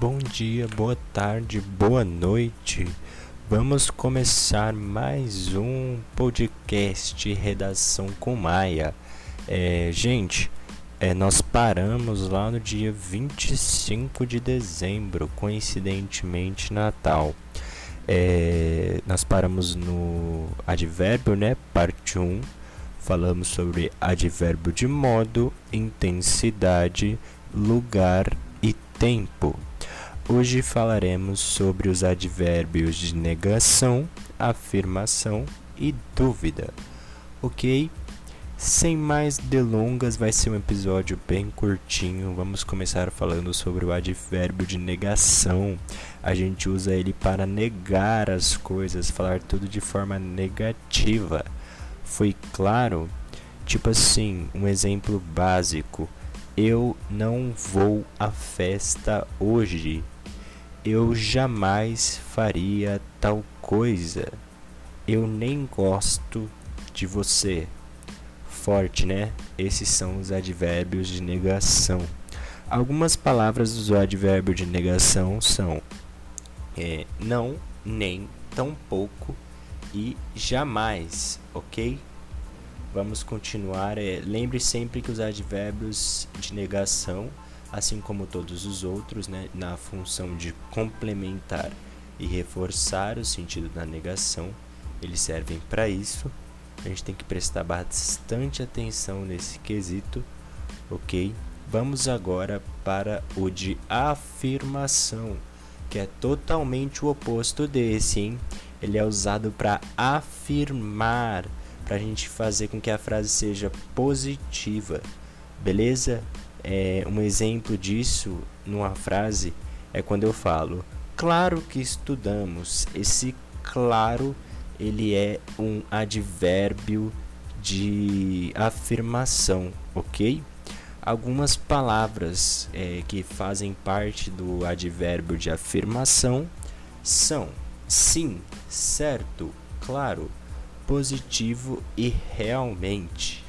Bom dia, boa tarde, boa noite. Vamos começar mais um podcast Redação com Maia. É, gente, é, nós paramos lá no dia 25 de dezembro, coincidentemente Natal. É, nós paramos no advérbio, né? Parte 1. Falamos sobre advérbio de modo, intensidade, lugar e tempo. Hoje falaremos sobre os advérbios de negação, afirmação e dúvida. Ok? Sem mais delongas, vai ser um episódio bem curtinho. Vamos começar falando sobre o advérbio de negação. A gente usa ele para negar as coisas, falar tudo de forma negativa. Foi claro? Tipo assim, um exemplo básico. Eu não vou à festa hoje eu jamais faria tal coisa. Eu nem gosto de você. Forte, né? Esses são os advérbios de negação. Algumas palavras do advérbio de negação são é, não, nem, tampouco e jamais, ok? Vamos continuar. É, lembre sempre que os advérbios de negação assim como todos os outros, né, na função de complementar e reforçar o sentido da negação, eles servem para isso. A gente tem que prestar bastante atenção nesse quesito, ok? Vamos agora para o de afirmação, que é totalmente o oposto desse, hein? Ele é usado para afirmar, para a gente fazer com que a frase seja positiva, beleza? É, um exemplo disso numa frase é quando eu falo claro que estudamos. Esse claro ele é um advérbio de afirmação, ok? Algumas palavras é, que fazem parte do advérbio de afirmação são sim, certo, claro, positivo e realmente.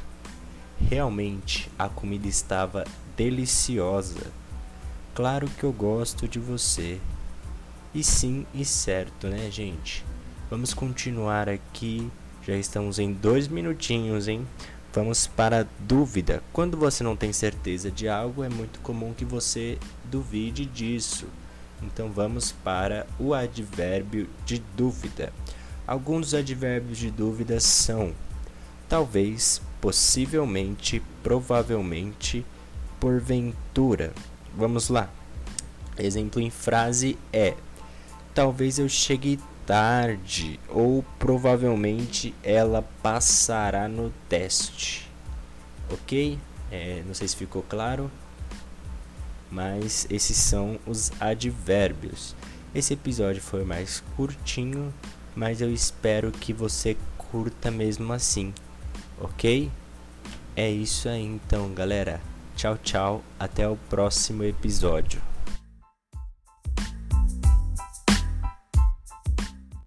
Realmente a comida estava deliciosa. Claro que eu gosto de você. E sim e certo, né, gente? Vamos continuar aqui. Já estamos em dois minutinhos, hein? Vamos para a dúvida. Quando você não tem certeza de algo, é muito comum que você duvide disso. Então vamos para o advérbio de dúvida. Alguns advérbios de dúvida são talvez, possivelmente, provavelmente, porventura. Vamos lá. Exemplo em frase é: Talvez eu chegue tarde ou provavelmente ela passará no teste. Ok? É, não sei se ficou claro, mas esses são os advérbios. Esse episódio foi mais curtinho, mas eu espero que você curta mesmo assim, ok? É isso aí então, galera. Tchau, tchau. Até o próximo episódio.